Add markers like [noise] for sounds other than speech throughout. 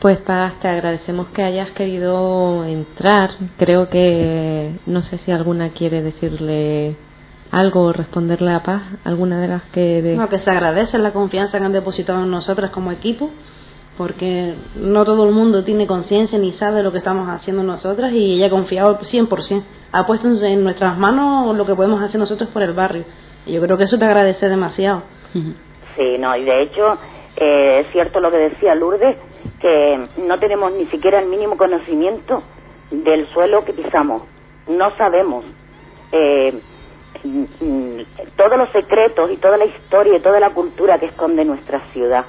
Pues Paz, te agradecemos que hayas querido entrar. Creo que no sé si alguna quiere decirle algo o responderle a Paz, alguna de las que... No, que se agradece la confianza que han depositado en nosotras como equipo, porque no todo el mundo tiene conciencia ni sabe lo que estamos haciendo nosotras y ella ha confiado 100%. Ha puesto en nuestras manos lo que podemos hacer nosotros por el barrio. Y yo creo que eso te agradece demasiado. Sí, no, y de hecho eh, es cierto lo que decía Lourdes, que no tenemos ni siquiera el mínimo conocimiento del suelo que pisamos. No sabemos eh, mm, todos los secretos y toda la historia y toda la cultura que esconde nuestra ciudad.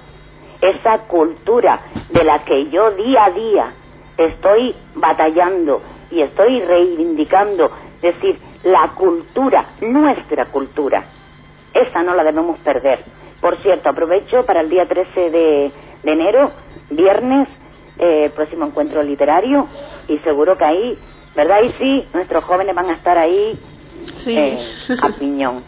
Esa cultura de la que yo día a día estoy batallando y estoy reivindicando, es decir, la cultura, nuestra cultura, esa no la debemos perder. Por cierto, aprovecho para el día 13 de, de enero viernes, eh, próximo encuentro literario, y seguro que ahí, ¿verdad? Y sí, nuestros jóvenes van a estar ahí eh, a piñón.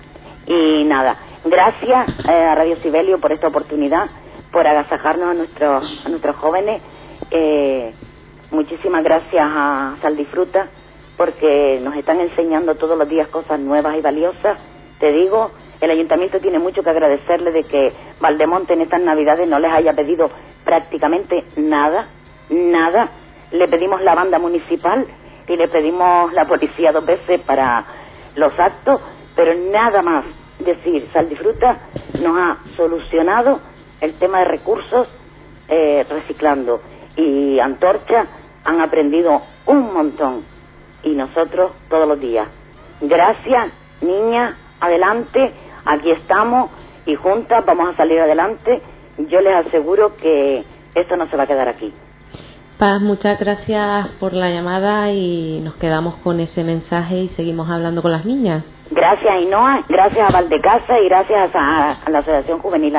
Y nada, gracias eh, a Radio Sibelio por esta oportunidad, por agasajarnos a nuestros, a nuestros jóvenes. Eh, muchísimas gracias a Sal Disfruta, porque nos están enseñando todos los días cosas nuevas y valiosas. Te digo, el ayuntamiento tiene mucho que agradecerle de que Valdemonte en estas navidades no les haya pedido prácticamente nada, nada. Le pedimos la banda municipal y le pedimos la policía dos veces para los actos, pero nada más. Decir, Sal Disfruta nos ha solucionado el tema de recursos eh, reciclando y Antorcha han aprendido un montón y nosotros todos los días. Gracias, niña, adelante aquí estamos y juntas vamos a salir adelante. Yo les aseguro que esto no se va a quedar aquí. Paz, muchas gracias por la llamada y nos quedamos con ese mensaje y seguimos hablando con las niñas. Gracias a Inoa, gracias a Valdecasa y gracias a, la Asociación Juvenil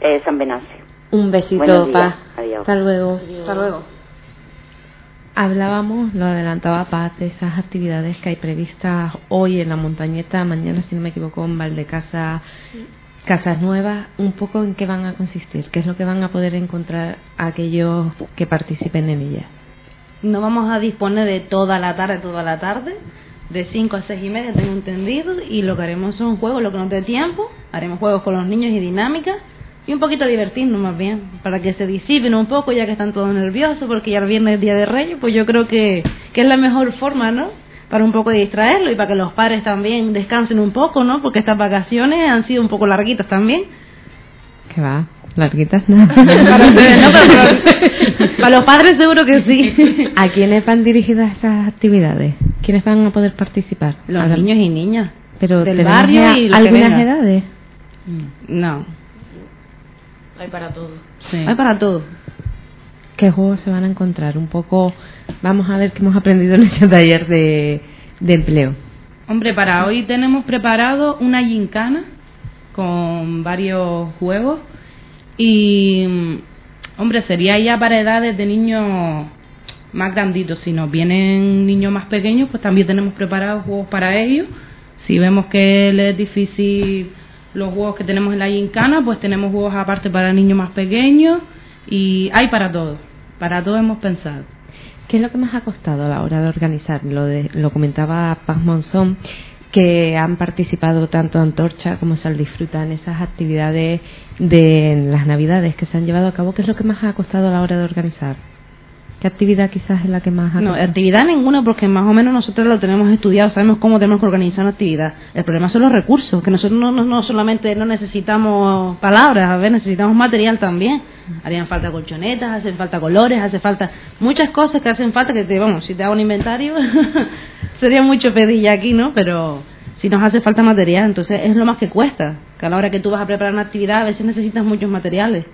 eh, San Venancio. Un besito, Paz. Adiós. Hasta luego. Hasta luego. Hablábamos, lo adelantaba Paz, de esas actividades que hay previstas hoy en la montañeta, mañana, si no me equivoco, en Valdecasa, Casas Nuevas. Un poco en qué van a consistir, qué es lo que van a poder encontrar aquellos que participen en ellas. No vamos a disponer de toda la tarde, toda la tarde, de 5 a 6 y media, tengo entendido, y lo que haremos son juegos, lo que nos dé tiempo, haremos juegos con los niños y dinámicas y un poquito divertirnos más bien, para que se disipen un poco ya que están todos nerviosos, porque ya el viernes es Día de Reyes, pues yo creo que, que es la mejor forma, ¿no? Para un poco distraerlo y para que los padres también descansen un poco, ¿no? Porque estas vacaciones han sido un poco larguitas también. ¿Qué va? Larguitas [laughs] no. para, los padres seguro que sí. ¿A quiénes van dirigidas estas actividades? ¿Quiénes van a poder participar? Los niños y niñas. Pero del barrio y algunas edades. No. Hay para todo. Hay para todo. ¿Qué juegos se van a encontrar? Un poco, vamos a ver qué hemos aprendido en este taller de, de empleo. Hombre, para hoy tenemos preparado una gincana con varios juegos y, hombre, sería ya para edades de niños más granditos. Si nos vienen niños más pequeños, pues también tenemos preparados juegos para ellos. Si vemos que les es difícil los juegos que tenemos en la gincana, pues tenemos juegos aparte para niños más pequeños y hay para todo, para todo hemos pensado. ¿Qué es lo que más ha costado a la hora de organizar? Lo, de, lo comentaba Paz Monzón, que han participado tanto Antorcha como Sal Disfruta en esas actividades de las Navidades que se han llevado a cabo. ¿Qué es lo que más ha costado a la hora de organizar? ¿Qué actividad quizás es la que más No, actividad ninguna porque más o menos nosotros lo tenemos estudiado, sabemos cómo tenemos que organizar una actividad. El problema son los recursos, que nosotros no, no, solamente no necesitamos palabras, a ver, necesitamos material también. Harían falta colchonetas, hacen falta colores, hace falta muchas cosas que hacen falta que te, vamos, si te hago un inventario [laughs] sería mucho pedilla aquí, ¿no? Pero si nos hace falta material, entonces es lo más que cuesta, que a la hora que tú vas a preparar una actividad a veces necesitas muchos materiales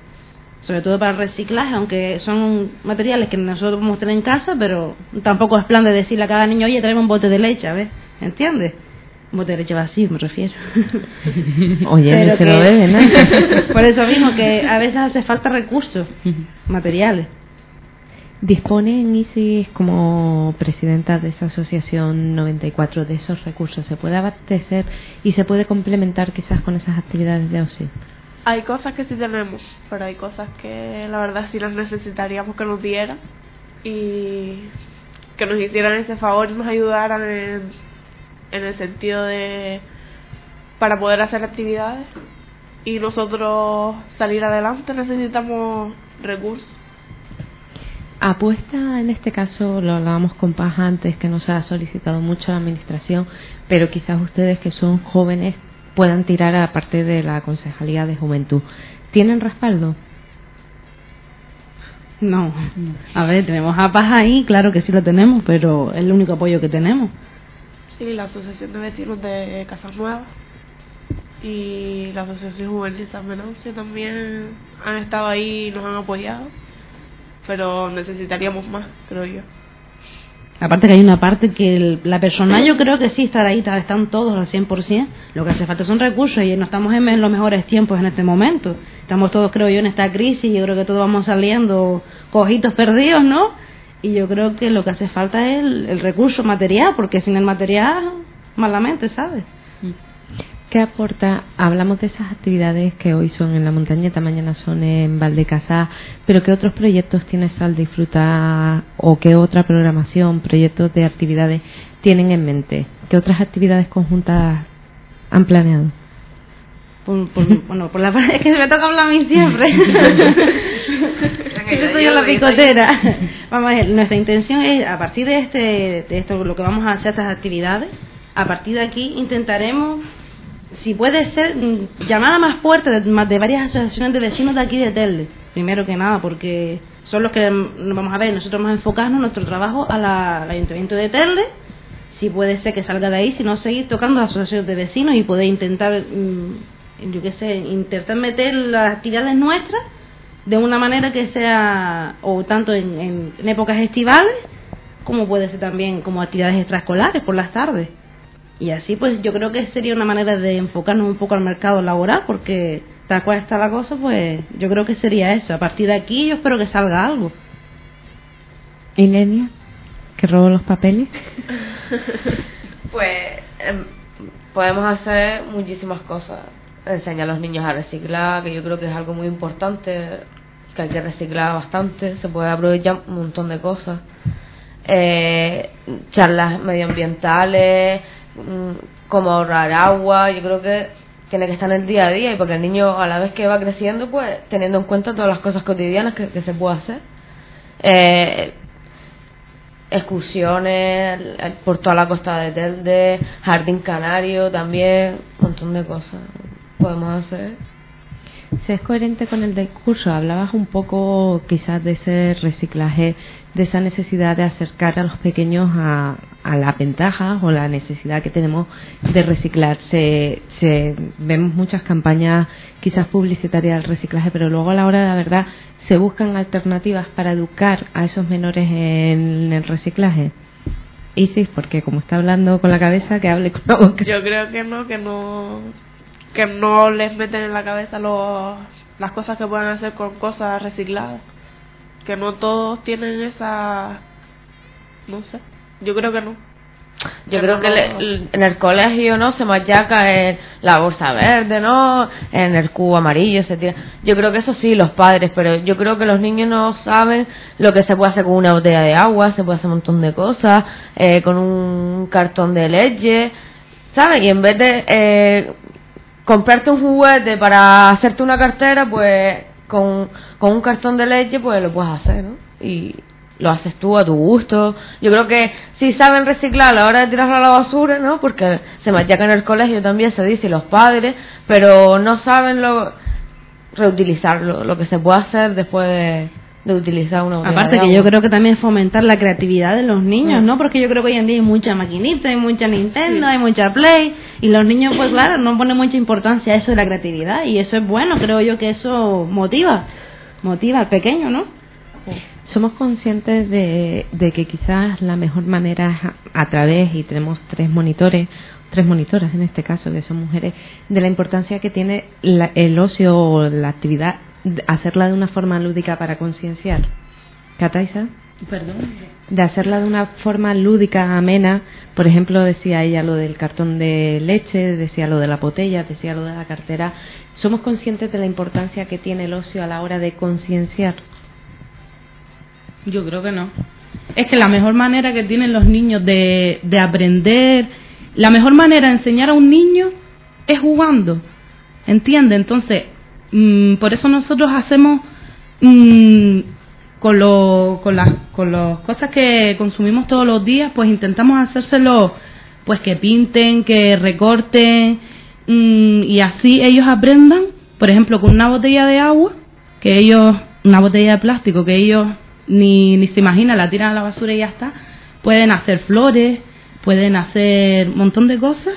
sobre todo para el reciclaje, aunque son materiales que nosotros podemos tener en casa, pero tampoco es plan de decirle a cada niño, oye, traemos un bote de leche, a ver, ¿entiendes? Un bote de leche vacío, me refiero. [laughs] Oye, Pero se lo bebe, ¿no? [laughs] Por eso mismo que a veces hace falta recursos [laughs] materiales. ¿Disponen Isis como presidenta de esa asociación 94 de esos recursos? ¿Se puede abastecer y se puede complementar quizás con esas actividades de ocio? Hay cosas que sí tenemos, pero hay cosas que la verdad sí las necesitaríamos que nos dieran y que nos hicieran ese favor y nos ayudaran en, en el sentido de para poder hacer actividades y nosotros salir adelante necesitamos recursos. Apuesta en este caso, lo hablábamos con Paz antes, que nos ha solicitado mucho la administración, pero quizás ustedes que son jóvenes puedan tirar a parte de la Concejalía de Juventud. ¿Tienen respaldo? No. A ver, tenemos a Paz ahí, claro que sí lo tenemos, pero es el único apoyo que tenemos. Sí, la Asociación de Vecinos de Casas Nuevas y la Asociación Juvenil San Venancio también han estado ahí y nos han apoyado, pero necesitaríamos más, creo yo. Aparte que hay una parte que el- la persona yo creo que sí estará ahí, está- están todos al 100%. Lo que hace falta son recursos y no estamos en en los mejores tiempos en este momento. Estamos todos, creo yo, en esta crisis. Yo creo que todos vamos saliendo cojitos perdidos, ¿no? Y yo creo que lo que hace falta es el, el recurso material, porque sin el material, malamente, ¿sabes? ¿Qué aporta? Hablamos de esas actividades que hoy son en la montañeta, mañana son en Valdecasá, pero ¿qué otros proyectos tiene Sal Disfruta o qué otra programación, proyectos de actividades tienen en mente? ¿Qué otras actividades conjuntas han planeado? Por, por- [laughs] bueno, por la parte es que me toca hablar a mí siempre. [laughs] Yo soy la picotera. [laughs] Vamos a ver, nuestra intención es, a partir de este, de esto, lo que vamos a hacer, estas actividades, a partir de aquí intentaremos, si puede ser, mm, llamar a más puertas de, de varias asociaciones de vecinos de aquí de Telde, primero que nada, porque son los que, mm, vamos a ver, nosotros vamos a enfocarnos nuestro trabajo a la- al Ayuntamiento de Telde, si puede ser que salga de ahí, si no seguir tocando las asociaciones de vecinos y poder intentar, mm, yo qué sé, intentar meter las actividades nuestras de una manera que sea, o tanto en, en- en épocas estivales, como puede ser también como actividades extraescolares por las tardes. Y así pues yo creo que sería una manera de enfocarnos un poco al mercado laboral, porque tal cual está la cosa, pues yo creo que sería eso. A partir de aquí yo espero que salga algo. ¿Y Lenia? ¿Que robó los papeles? [laughs] Pues em, podemos hacer muchísimas cosas. Enseñar a los niños a reciclar, que yo creo que es algo muy importante, que hay que reciclar bastante, se puede aprovechar un montón de cosas. Eh, charlas medioambientales, mm, cómo ahorrar agua, yo creo que tiene que estar en el día a día y porque el niño a la vez que va creciendo, pues teniendo en cuenta todas las cosas cotidianas que, se puede hacer. Eh, excursiones el- por toda la costa de Telde, Jardín Canario también, un montón de cosas podemos hacer. Si es coherente con el discurso, hablabas un poco quizás de ese reciclaje, de esa necesidad de acercar a los pequeños a, a las ventajas o la necesidad que tenemos de reciclar. Se, se- vemos muchas campañas quizás publicitarias del reciclaje, pero luego a la hora de la verdad se buscan alternativas para educar a esos menores en el reciclaje. Y sí, porque como está hablando con la cabeza, que hable con la boca. Yo creo que no, que no, que no les meten en la cabeza los, las cosas que pueden hacer con cosas recicladas. Que no todos tienen esa, no sé, yo creo que no. Yo creo que le- en el colegio no se machaca en la bolsa verde, ¿no? En el cubo amarillo se tira. Yo creo que eso sí, los padres, pero yo creo que los niños no saben lo que se puede hacer con una botella de agua, se puede hacer un montón de cosas, eh, con un cartón de leche, ¿sabes? Y en vez de eh, comprarte un juguete para hacerte una cartera, pues con, con un cartón de leche, pues lo puedes hacer, ¿no? Y lo haces tú a tu gusto. Yo creo que sí saben reciclar a la hora de tirarlo a la basura, ¿no? Porque se machaca en el colegio también, se dice, y los padres, pero no saben lo reutilizarlo, lo que se puede hacer después de, de utilizar una botella Aparte de que yo creo que también fomentar la creatividad de los niños, ¿no? Porque yo creo que hoy en día hay mucha maquinita, hay mucha Nintendo, hay mucha Play, y los niños, pues claro, no ponen mucha importancia a eso de la creatividad, y eso es bueno, creo yo que eso motiva. motiva al pequeño, ¿no? Somos conscientes de, de que quizás la mejor manera es a, a través, y tenemos tres monitores, tres monitoras en este caso, que son mujeres, de la importancia que tiene la- el ocio o la actividad, hacerla de una forma lúdica para concienciar. ¿Cataisa? Perdón. de hacerla de una forma lúdica, amena. Por ejemplo, decía ella lo del cartón de leche, decía lo de la botella, decía lo de la cartera. ¿Somos conscientes de la importancia que tiene el ocio a la hora de concienciar? Yo creo que no. Es que la mejor manera que tienen los niños de, de aprender, la mejor manera de enseñar a un niño es jugando. ¿Entiende? Entonces, mm, por eso nosotros hacemos mm, con, lo, con, las, con las cosas que consumimos todos los días, pues intentamos hacérselo, pues que pinten, que recorten, mm, y así ellos aprendan, por ejemplo, con una botella de agua, que ellos, una botella de plástico, que ellos ni, ni se imaginan, la tiran a la basura y ya está, pueden hacer flores, pueden hacer un montón de cosas,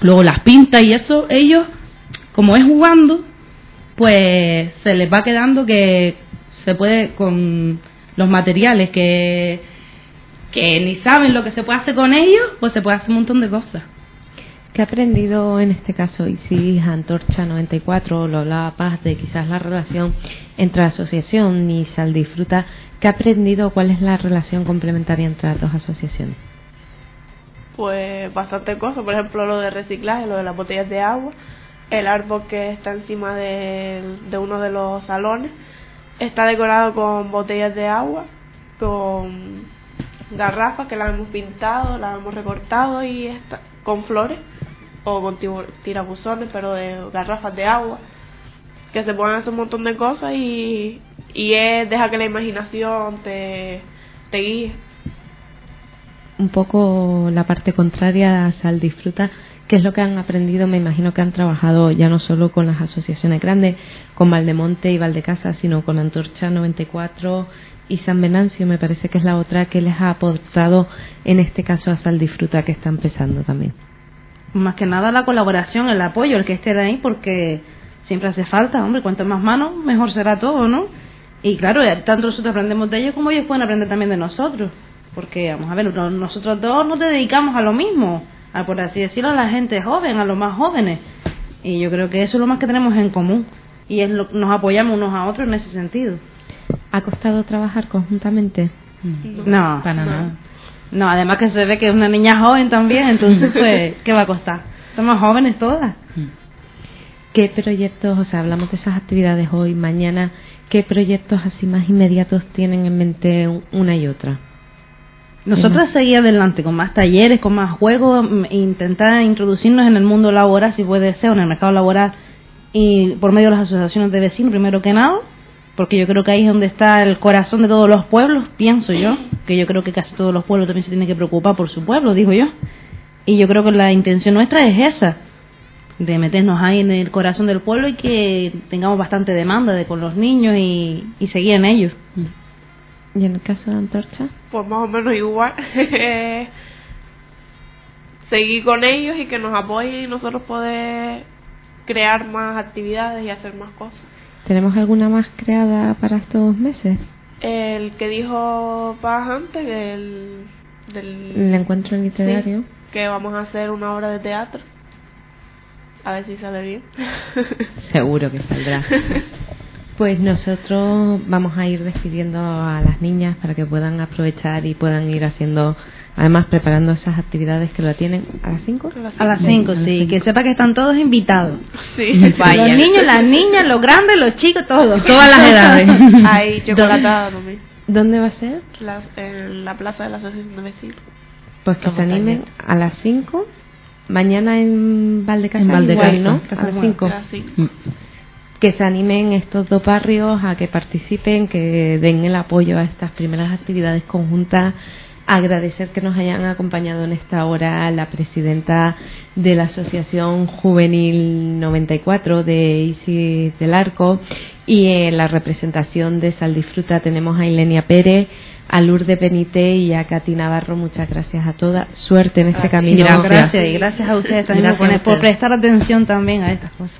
luego las pinta y eso, ellos, como es jugando, pues se les va quedando que se puede con los materiales que que ni saben lo que se puede hacer con ellos, pues se puede hacer un montón de cosas. ¿Qué ha aprendido en este caso Isis Antorcha 94? Lo hablaba Paz de quizás la relación entre la asociación y Sal Disfruta. ¿Qué ha aprendido? ¿Cuál es la relación complementaria entre las dos asociaciones? Pues bastante cosas, por ejemplo lo de reciclaje, lo de las botellas de agua, el árbol que está encima de, de uno de los salones está decorado con botellas de agua, con garrafas que las hemos pintado, las hemos recortado y está, con flores o con tirabuzones, pero de garrafas de agua, que se pueden hacer un montón de cosas y, y es deja que la imaginación te, te guíe. Un poco la parte contraria a Sal Disfruta. ¿Qué es lo que han aprendido? Me imagino que han trabajado ya no solo con las asociaciones grandes, con Valdemonte y Valdecasa, sino con Antorcha 94 y San Venancio, me parece que es la otra que les ha aportado en este caso a Sal Disfruta que está empezando también. Más que nada la colaboración, el apoyo, el que esté de ahí, porque siempre hace falta, hombre, cuanto más manos, mejor será todo, ¿no? Y claro, tanto nosotros aprendemos de ellos como ellos pueden aprender también de nosotros. Porque, vamos a ver, no- nosotros dos nos dedicamos a lo mismo, a por así decirlo, a la gente joven, a los más jóvenes. Y yo creo que eso es lo más que tenemos en común. Y es lo, nos apoyamos unos a otros en ese sentido. ¿Ha costado trabajar conjuntamente? No, Para no. nada. No, además que se ve que es una niña joven también, entonces, pues, [laughs] ¿qué va a costar? Somos jóvenes todas. ¿Qué proyectos, o sea, hablamos de esas actividades hoy, mañana, qué proyectos así más inmediatos tienen en mente un- una y otra? Nosotras seguir adelante con más talleres, con más juegos, mm, intentar introducirnos en el mundo laboral, si puede ser, en el mercado laboral, y por medio de las asociaciones de vecinos, primero que nada, porque yo creo que ahí es donde está el corazón de todos los pueblos, pienso yo, que yo creo que casi todos los pueblos también se tienen que preocupar por su pueblo, digo yo. Y yo creo que la intención nuestra es esa, de meternos ahí en el corazón del pueblo y que tengamos bastante demanda de con los niños y, y seguir en ellos. ¿Y en el caso de Antorcha? pues más o menos igual. [laughs] Seguir con ellos y que nos apoyen y nosotros poder crear más actividades y hacer más cosas. ¿Tenemos alguna más creada para estos dos meses? El que dijo Paz antes, el, del, El encuentro literario. Sí, que vamos a hacer una obra de teatro. A ver si sale bien. [laughs] Seguro que saldrá. [laughs] Pues nosotros vamos a ir despidiendo a las niñas para que puedan aprovechar y puedan ir haciendo, además preparando esas actividades que lo tienen a las 5. A las 5, sí, que sepa que están todos invitados. Sí. Los [laughs] niños, las niñas, los grandes, los chicos, todos. Todas las edades. [laughs] Hay chocolatada también. ¿Dónde va a ser? La- en la plaza de la Asociación de Vecinos. Pues que se animen a las 5. Mañana en Valdecasa, En Valdecasa, ¿no? A las Nueva. 5. Que se animen estos dos barrios a que participen, que den el apoyo a estas primeras actividades conjuntas. Agradecer que nos hayan acompañado en esta hora la presidenta de la Asociación Juvenil 94 de Isis del Arco y en la representación de Sal Disfruta tenemos a Ilenia Pérez, a Lourdes Benité y a Katy Navarro. Muchas gracias a todas. Suerte en este camino. Gracias. y gracias a ustedes también por, a prestar atención también a estas cosas.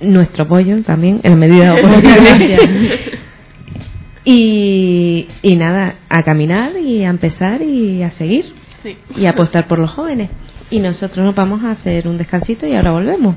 Nuestro apoyo también, en medida [laughs] de posible. y, y nada, a caminar y a empezar y a seguir. Y a apostar por los jóvenes. Y nosotros nos vamos a hacer un descansito y ahora volvemos.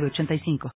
906985.